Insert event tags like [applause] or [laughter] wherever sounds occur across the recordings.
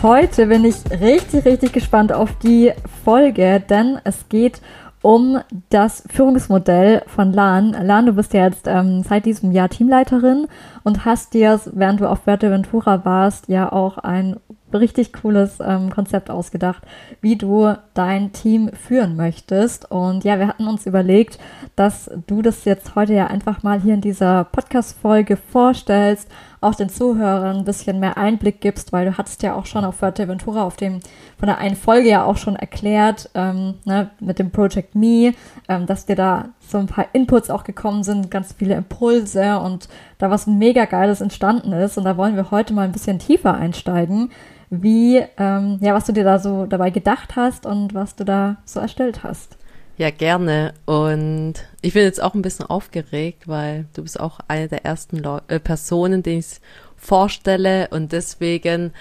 Heute bin ich richtig, richtig gespannt auf die Folge, denn es geht um das Führungsmodell von LAN. LAN, du bist ja jetzt ähm, seit diesem Jahr Teamleiterin und hast dir, während du auf Fuerteventura warst, ja auch ein richtig cooles ähm, Konzept ausgedacht, wie du dein Team führen möchtest. Und ja, wir hatten uns überlegt, dass du das jetzt heute ja einfach mal hier in dieser Podcast-Folge vorstellst, auch den Zuhörern ein bisschen mehr Einblick gibst, weil du hattest ja auch schon auf Fuerteventura auf dem, von der einen Folge ja auch schon erklärt, ähm, ne, mit dem Project Me, ähm, dass dir da so ein paar Inputs auch gekommen sind, ganz viele Impulse und da was mega Geiles entstanden ist. Und da wollen wir heute mal ein bisschen tiefer einsteigen wie, ähm, ja, was du dir da so dabei gedacht hast und was du da so erstellt hast. Ja, gerne. Und ich bin jetzt auch ein bisschen aufgeregt, weil du bist auch eine der ersten Leu äh, Personen, die ich vorstelle und deswegen.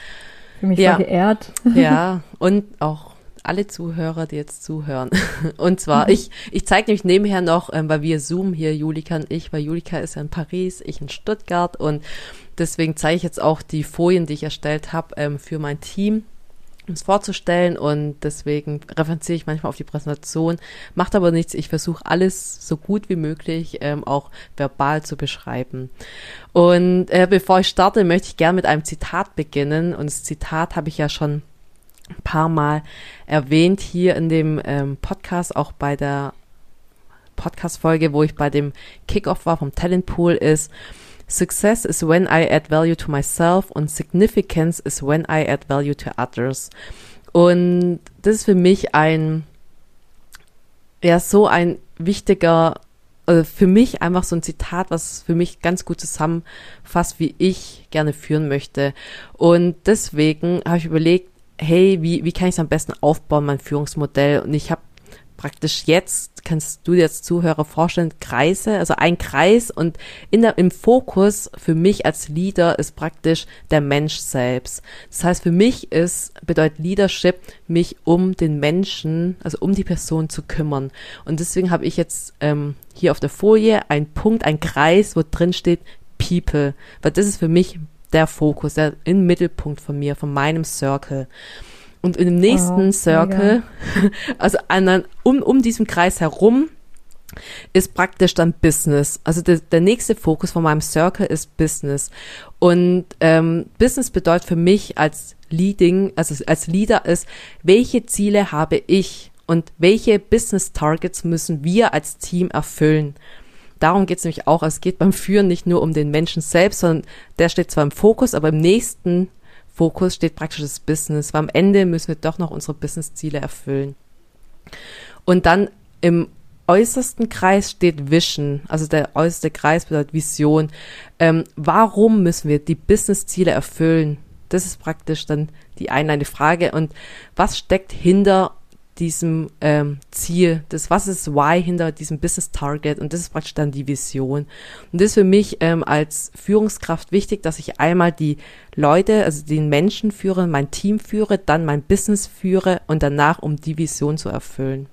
Ich bin mich ja, geehrt. [laughs] Ja, und auch alle Zuhörer, die jetzt zuhören. [laughs] Und zwar, mhm. ich, ich zeige nämlich nebenher noch, ähm, weil wir Zoom hier, Julika und ich, weil Julika ist ja in Paris, ich in Stuttgart und Deswegen zeige ich jetzt auch die Folien, die ich erstellt habe, ähm, für mein Team es vorzustellen und deswegen referenziere ich manchmal auf die Präsentation. Macht aber nichts, ich versuche alles so gut wie möglich ähm, auch verbal zu beschreiben. Und äh, bevor ich starte, möchte ich gerne mit einem Zitat beginnen und das Zitat habe ich ja schon ein paar Mal erwähnt hier in dem ähm, Podcast, auch bei der Podcast-Folge, wo ich bei dem Kickoff war vom Talentpool ist, Success is when I add value to myself und Significance is when I add value to others. Und das ist für mich ein, ja, so ein wichtiger, also für mich einfach so ein Zitat, was für mich ganz gut zusammenfasst, wie ich gerne führen möchte. Und deswegen habe ich überlegt, hey, wie, wie kann ich es am besten aufbauen, mein Führungsmodell? Und ich habe praktisch jetzt, kannst du dir als Zuhörer vorstellen, Kreise, also ein Kreis und in der, im Fokus für mich als Leader ist praktisch der Mensch selbst. Das heißt, für mich ist, bedeutet Leadership, mich um den Menschen, also um die Person zu kümmern. Und deswegen habe ich jetzt ähm, hier auf der Folie einen Punkt, ein Kreis, wo drin steht People, weil das ist für mich der Fokus, der im Mittelpunkt von mir, von meinem Circle. Und in dem nächsten oh, Circle, mega. [laughs] also an, um, um diesem Kreis herum, ist praktisch dann Business. Also der, der nächste Fokus von meinem Circle ist Business. Und ähm, Business bedeutet für mich als Leading, also als Leader ist, welche Ziele habe ich und welche Business Targets müssen wir als Team erfüllen. Darum geht es nämlich auch. Es geht beim Führen nicht nur um den Menschen selbst, sondern der steht zwar im Fokus, aber im nächsten Fokus steht praktisch das Business, weil am Ende müssen wir doch noch unsere Business-Ziele erfüllen. Und dann im äußersten Kreis steht Vision, also der äußerste Kreis bedeutet Vision. Ähm, warum müssen wir die Business-Ziele erfüllen? Das ist praktisch dann die eine Frage. Und was steckt hinter diesem ähm, Ziel, das was ist Why hinter diesem Business Target und das ist praktisch dann die Vision. Und das ist für mich ähm, als Führungskraft wichtig, dass ich einmal die Leute, also den Menschen führe, mein Team führe, dann mein Business führe und danach um die Vision zu erfüllen.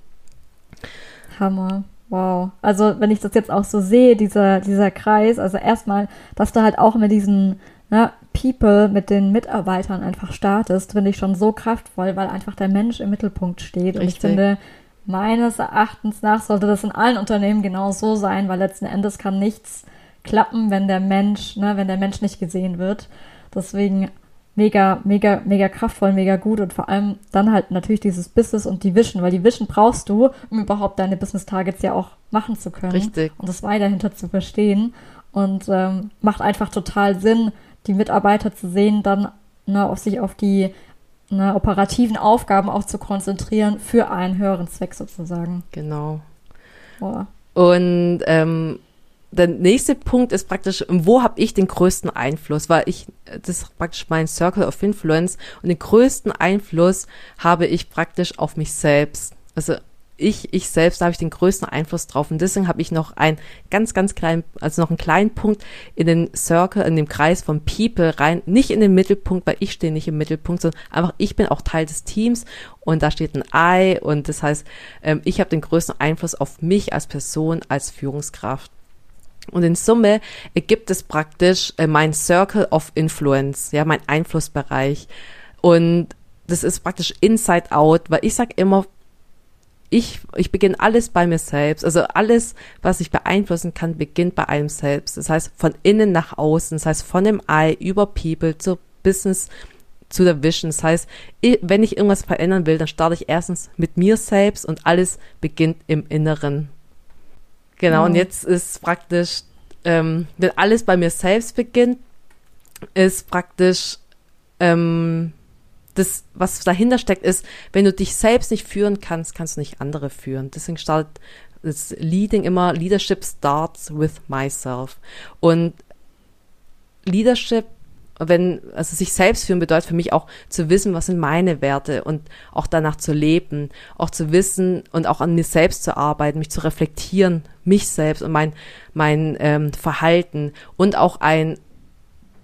Hammer. Wow. Also wenn ich das jetzt auch so sehe, dieser, dieser Kreis, also erstmal, dass du halt auch mit diesen ne, People mit den Mitarbeitern einfach startest, finde ich schon so kraftvoll, weil einfach der Mensch im Mittelpunkt steht. Richtig. Und ich finde, meines Erachtens nach sollte das in allen Unternehmen genau so sein, weil letzten Endes kann nichts klappen, wenn der Mensch, ne, wenn der Mensch nicht gesehen wird. Deswegen mega, mega, mega kraftvoll, mega gut und vor allem dann halt natürlich dieses Business und die Vision, weil die Vision brauchst du, um überhaupt deine Business Targets ja auch machen zu können. Richtig. Und das Why dahinter zu verstehen. Und ähm, macht einfach total Sinn, die Mitarbeiter zu sehen, dann ne, auf sich auf die ne, operativen Aufgaben auch zu konzentrieren für einen höheren Zweck sozusagen. Genau. Boah. Und ähm, der nächste Punkt ist praktisch, wo habe ich den größten Einfluss? Weil ich, das ist praktisch mein Circle of Influence und den größten Einfluss habe ich praktisch auf mich selbst. Also ich, ich selbst, da habe ich den größten Einfluss drauf. Und deswegen habe ich noch einen ganz, ganz kleinen, also noch einen kleinen Punkt in den Circle, in dem Kreis von People rein, nicht in den Mittelpunkt, weil ich stehe nicht im Mittelpunkt, sondern einfach ich bin auch Teil des Teams und da steht ein I und das heißt, ähm, ich habe den größten Einfluss auf mich als Person, als Führungskraft. Und in Summe ergibt es praktisch äh, mein Circle of Influence, ja, mein Einflussbereich. Und das ist praktisch inside out, weil ich sag immer, ich, ich beginne alles bei mir selbst. Also alles, was ich beeinflussen kann, beginnt bei einem selbst. Das heißt, von innen nach außen. Das heißt, von dem I über People zu Business zu der Vision. Das heißt, wenn ich irgendwas verändern will, dann starte ich erstens mit mir selbst und alles beginnt im Inneren. Genau, mhm. und jetzt ist praktisch, ähm, wenn alles bei mir selbst beginnt, ist praktisch ähm, das, was dahinter steckt, ist, wenn du dich selbst nicht führen kannst, kannst du nicht andere führen. Deswegen startet das Leading immer, Leadership starts with myself. Und Leadership, wenn, also sich selbst führen bedeutet für mich auch zu wissen, was sind meine Werte und auch danach zu leben, auch zu wissen und auch an mir selbst zu arbeiten, mich zu reflektieren, mich selbst und mein, mein ähm, Verhalten und auch ein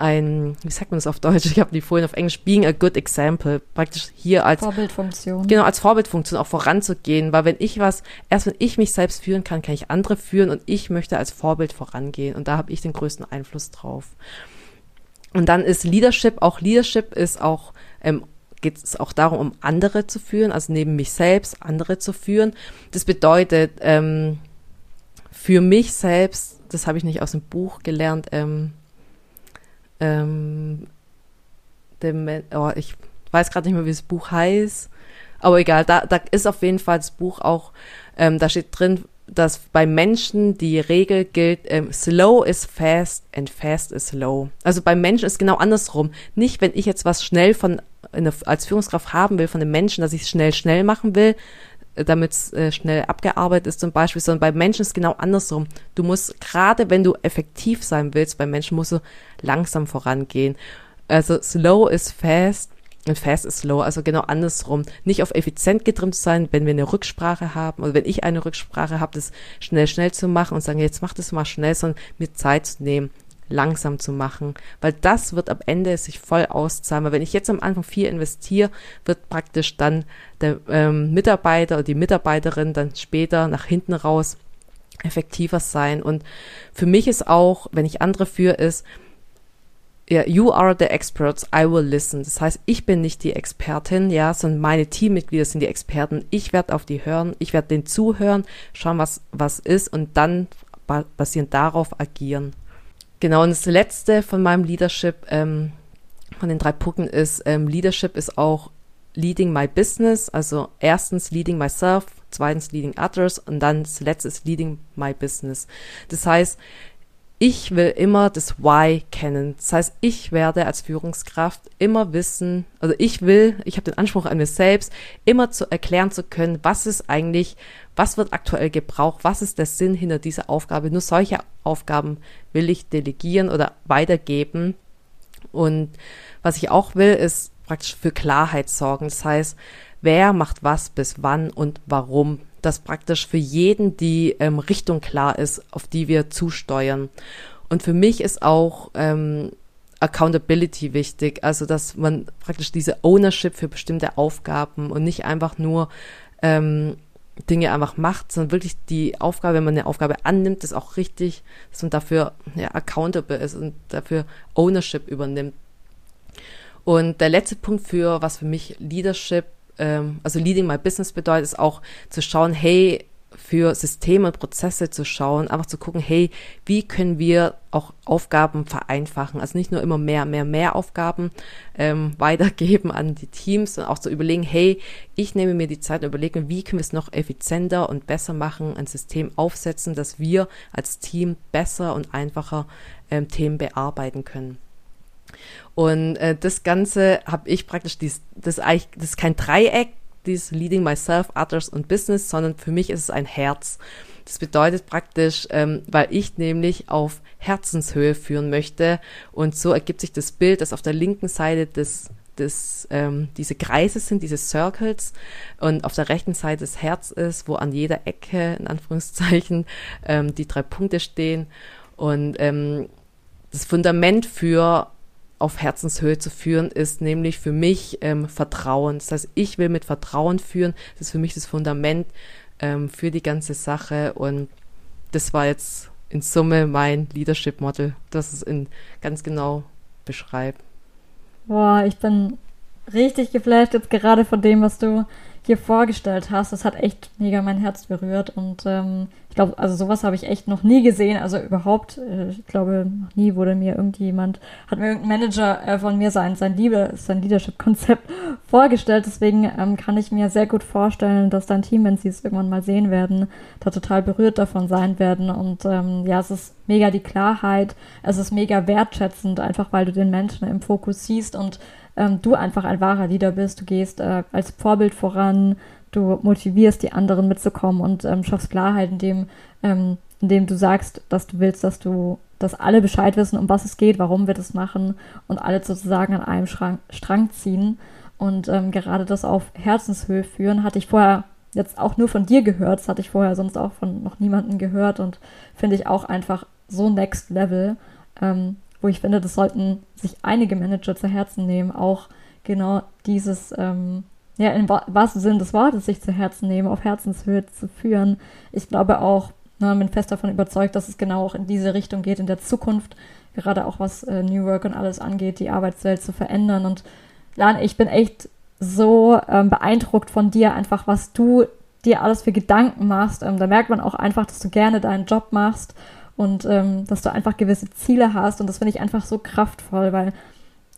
ein, wie sagt man das auf Deutsch? Ich habe die vorhin auf Englisch, being a good example, praktisch hier als Vorbildfunktion. Genau, als Vorbildfunktion auch voranzugehen, weil wenn ich was, erst wenn ich mich selbst führen kann, kann ich andere führen und ich möchte als Vorbild vorangehen und da habe ich den größten Einfluss drauf. Und dann ist Leadership, auch Leadership ist auch, ähm, geht es auch darum, um andere zu führen, also neben mich selbst andere zu führen. Das bedeutet, ähm, für mich selbst, das habe ich nicht aus dem Buch gelernt, ähm, ähm, dem, oh, ich weiß gerade nicht mehr, wie das Buch heißt, aber egal, da, da ist auf jeden Fall das Buch auch, ähm, da steht drin, dass bei Menschen die Regel gilt, ähm, slow is fast and fast is slow. Also bei Menschen ist genau andersrum. Nicht, wenn ich jetzt was schnell von eine, als Führungskraft haben will von den Menschen, dass ich es schnell, schnell machen will, damit es äh, schnell abgearbeitet ist zum Beispiel, sondern bei Menschen ist genau andersrum. Du musst, gerade wenn du effektiv sein willst, bei Menschen musst du langsam vorangehen. Also slow is fast und fast is slow, also genau andersrum. Nicht auf effizient getrimmt zu sein, wenn wir eine Rücksprache haben oder wenn ich eine Rücksprache habe, das schnell, schnell zu machen und sagen, jetzt mach das mal schnell, sondern mir Zeit zu nehmen langsam zu machen, weil das wird am Ende sich voll auszahlen. Weil wenn ich jetzt am Anfang viel investiere, wird praktisch dann der ähm, Mitarbeiter oder die Mitarbeiterin dann später nach hinten raus effektiver sein. Und für mich ist auch, wenn ich andere führe, ist, ja, you are the experts, I will listen. Das heißt, ich bin nicht die Expertin, ja, sondern meine Teammitglieder sind die Experten. Ich werde auf die hören, ich werde denen zuhören, schauen, was, was ist und dann basierend darauf agieren. Genau, und das letzte von meinem Leadership, ähm, von den drei Punkten ist, ähm, Leadership ist auch leading my business, also erstens leading myself, zweitens leading others und dann das letzte ist leading my business. Das heißt, ich will immer das Why kennen. Das heißt, ich werde als Führungskraft immer wissen, also ich will, ich habe den Anspruch an mir selbst, immer zu erklären zu können, was ist eigentlich, was wird aktuell gebraucht, was ist der Sinn hinter dieser Aufgabe. Nur solche Aufgaben will ich delegieren oder weitergeben. Und was ich auch will, ist praktisch für Klarheit sorgen. Das heißt, wer macht was bis wann und warum dass praktisch für jeden die ähm, Richtung klar ist, auf die wir zusteuern. Und für mich ist auch ähm, Accountability wichtig, also dass man praktisch diese Ownership für bestimmte Aufgaben und nicht einfach nur ähm, Dinge einfach macht, sondern wirklich die Aufgabe, wenn man eine Aufgabe annimmt, ist auch richtig, dass man dafür ja, accountable ist und dafür Ownership übernimmt. Und der letzte Punkt für, was für mich Leadership ähm, also Leading My Business bedeutet, ist auch zu schauen, hey, für Systeme und Prozesse zu schauen, einfach zu gucken, hey, wie können wir auch Aufgaben vereinfachen? Also nicht nur immer mehr, mehr, mehr Aufgaben ähm, [laughs] weitergeben an die Teams, sondern auch zu überlegen, hey, ich nehme mir die Zeit und überlege, wie können wir es noch effizienter und besser machen, ein System aufsetzen, dass wir als Team besser und einfacher ähm, Themen bearbeiten können. Und äh, das Ganze habe ich praktisch, dies, das, eigentlich, das ist kein Dreieck, dieses Leading Myself, Others und Business, sondern für mich ist es ein Herz. Das bedeutet praktisch, ähm, weil ich nämlich auf Herzenshöhe führen möchte und so ergibt sich das Bild, dass auf der linken Seite des das, ähm, diese Kreise sind, diese Circles und auf der rechten Seite das Herz ist, wo an jeder Ecke, in Anführungszeichen, [laughs] ähm, die drei Punkte stehen und ähm, das Fundament für auf Herzenshöhe zu führen, ist nämlich für mich ähm, Vertrauen. Das heißt, ich will mit Vertrauen führen. Das ist für mich das Fundament ähm, für die ganze Sache. Und das war jetzt in Summe mein Leadership Model, das es in ganz genau beschreibt. Boah, ich bin richtig geflasht jetzt gerade von dem, was du hier vorgestellt hast. Das hat echt mega mein Herz berührt. Und ähm, ich glaube, also sowas habe ich echt noch nie gesehen. Also überhaupt, äh, ich glaube, noch nie wurde mir irgendjemand, hat mir irgendein Manager äh, von mir sein, sein Liebe, sein Leadership-Konzept [laughs] vorgestellt. Deswegen ähm, kann ich mir sehr gut vorstellen, dass dein Team, wenn sie es irgendwann mal sehen werden, da total berührt davon sein werden. Und ähm, ja, es ist mega die Klarheit, es ist mega wertschätzend, einfach weil du den Menschen im Fokus siehst und ähm, du einfach ein wahrer Leader bist. Du gehst äh, als Vorbild voran, du motivierst die anderen mitzukommen und ähm, schaffst Klarheit, indem, ähm, indem du sagst, dass du willst, dass du, dass alle Bescheid wissen, um was es geht, warum wir das machen und alle sozusagen an einem Strang, Strang ziehen. Und ähm, gerade das auf Herzenshöhe führen, hatte ich vorher jetzt auch nur von dir gehört. Das hatte ich vorher sonst auch von noch niemandem gehört und finde ich auch einfach so next level. Ähm, wo ich finde, das sollten sich einige Manager zu Herzen nehmen, auch genau dieses, ähm, ja, im wahrsten Sinne des Wortes sich zu Herzen nehmen, auf Herzenshöhe zu führen. Ich glaube auch, na, bin fest davon überzeugt, dass es genau auch in diese Richtung geht, in der Zukunft, gerade auch was äh, New Work und alles angeht, die Arbeitswelt zu verändern. Und Lan, ich bin echt so ähm, beeindruckt von dir, einfach was du dir alles für Gedanken machst. Ähm, da merkt man auch einfach, dass du gerne deinen Job machst und ähm, dass du einfach gewisse Ziele hast. Und das finde ich einfach so kraftvoll, weil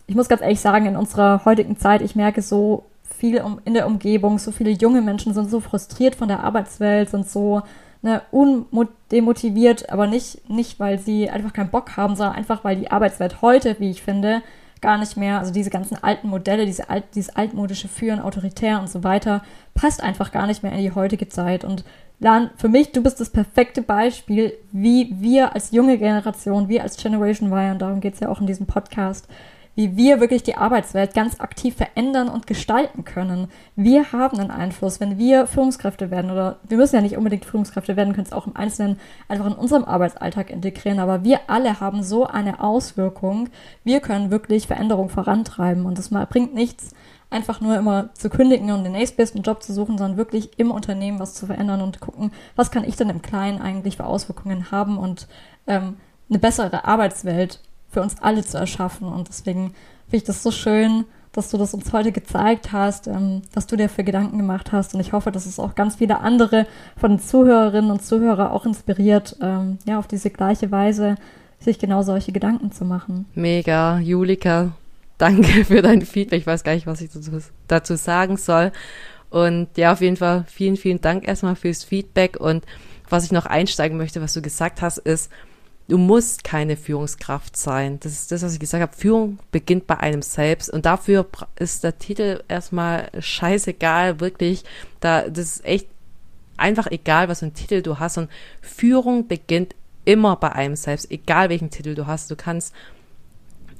ich muss ganz ehrlich sagen, in unserer heutigen Zeit, ich merke so viel um, in der Umgebung, so viele junge Menschen sind so frustriert von der Arbeitswelt, sind so ne, undemotiviert, aber nicht, nicht, weil sie einfach keinen Bock haben, sondern einfach, weil die Arbeitswelt heute, wie ich finde, gar nicht mehr, also diese ganzen alten Modelle, diese alt, dieses altmodische Führen, autoritär und so weiter, passt einfach gar nicht mehr in die heutige Zeit. Und Lan, für mich, du bist das perfekte Beispiel, wie wir als junge Generation, wir als Generation Y, und darum geht es ja auch in diesem Podcast, wie wir wirklich die Arbeitswelt ganz aktiv verändern und gestalten können. Wir haben einen Einfluss, wenn wir Führungskräfte werden oder wir müssen ja nicht unbedingt Führungskräfte werden, können es auch im Einzelnen einfach in unserem Arbeitsalltag integrieren, aber wir alle haben so eine Auswirkung. Wir können wirklich Veränderung vorantreiben und das bringt nichts, einfach nur immer zu kündigen und den nächstbesten Job zu suchen, sondern wirklich im Unternehmen was zu verändern und gucken, was kann ich denn im Kleinen eigentlich für Auswirkungen haben und ähm, eine bessere Arbeitswelt für uns alle zu erschaffen. Und deswegen finde ich das so schön, dass du das uns heute gezeigt hast, ähm, was du dir für Gedanken gemacht hast. Und ich hoffe, dass es auch ganz viele andere von den Zuhörerinnen und Zuhörern auch inspiriert, ähm, ja, auf diese gleiche Weise sich genau solche Gedanken zu machen. Mega, Julika, danke für dein Feedback. Ich weiß gar nicht, was ich dazu sagen soll. Und ja, auf jeden Fall vielen, vielen Dank erstmal fürs Feedback. Und was ich noch einsteigen möchte, was du gesagt hast, ist, du musst keine Führungskraft sein. Das ist das, was ich gesagt habe. Führung beginnt bei einem selbst. Und dafür ist der Titel erstmal scheißegal, wirklich. Da, das ist echt einfach egal, was für einen Titel du hast. Und Führung beginnt immer bei einem selbst, egal welchen Titel du hast. Du kannst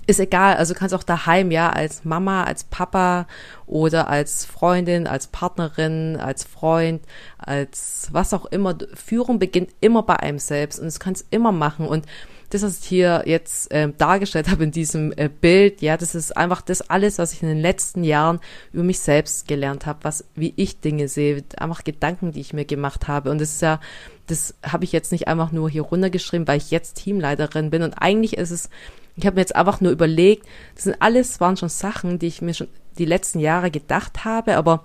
ist egal, also kannst auch daheim, ja, als Mama, als Papa oder als Freundin, als Partnerin, als Freund, als was auch immer. Führung beginnt immer bei einem selbst und das kannst immer machen und das, was ich hier jetzt äh, dargestellt habe in diesem äh, Bild, ja, das ist einfach das alles, was ich in den letzten Jahren über mich selbst gelernt habe, was, wie ich Dinge sehe, einfach Gedanken, die ich mir gemacht habe. Und das ist ja, das habe ich jetzt nicht einfach nur hier runtergeschrieben, weil ich jetzt Teamleiterin bin. Und eigentlich ist es ich habe mir jetzt einfach nur überlegt, das sind alles, waren schon Sachen, die ich mir schon die letzten Jahre gedacht habe, aber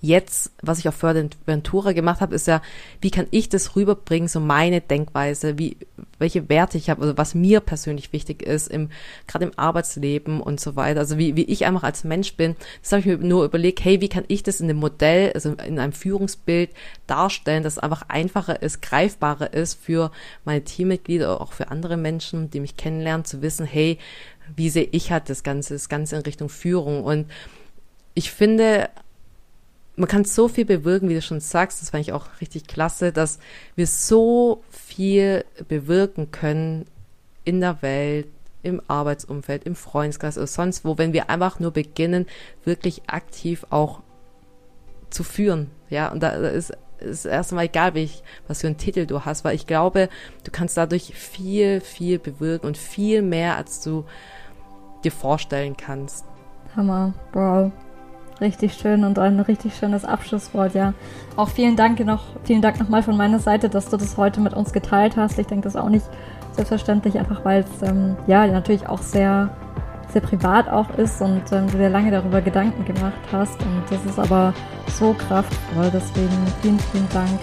jetzt, was ich auf Ventura gemacht habe, ist ja, wie kann ich das rüberbringen, so meine Denkweise, wie, welche Werte ich habe, also was mir persönlich wichtig ist, im, gerade im Arbeitsleben und so weiter. Also wie, wie ich einfach als Mensch bin. Das habe ich mir nur überlegt, hey, wie kann ich das in dem Modell, also in einem Führungsbild darstellen, dass es einfach einfacher ist, greifbarer ist für meine Teammitglieder, auch für andere Menschen, die mich kennenlernen, zu wissen, hey, wie sehe ich halt das Ganze, das Ganze in Richtung Führung. Und ich finde, man kann so viel bewirken, wie du schon sagst, das fand ich auch richtig klasse, dass wir so viel bewirken können in der Welt, im Arbeitsumfeld, im Freundeskreis oder sonst wo, wenn wir einfach nur beginnen, wirklich aktiv auch zu führen. Ja, und da ist ist erstmal egal, ich, was für einen Titel du hast, weil ich glaube, du kannst dadurch viel, viel bewirken und viel mehr, als du dir vorstellen kannst. Hammer, wow. Richtig schön und ein richtig schönes Abschlusswort, ja. Auch vielen Dank noch, vielen Dank nochmal von meiner Seite, dass du das heute mit uns geteilt hast. Ich denke, das ist auch nicht selbstverständlich, einfach weil es ähm, ja natürlich auch sehr, sehr privat auch ist und ähm, du dir lange darüber Gedanken gemacht hast. Und das ist aber so kraftvoll. Deswegen vielen, vielen Dank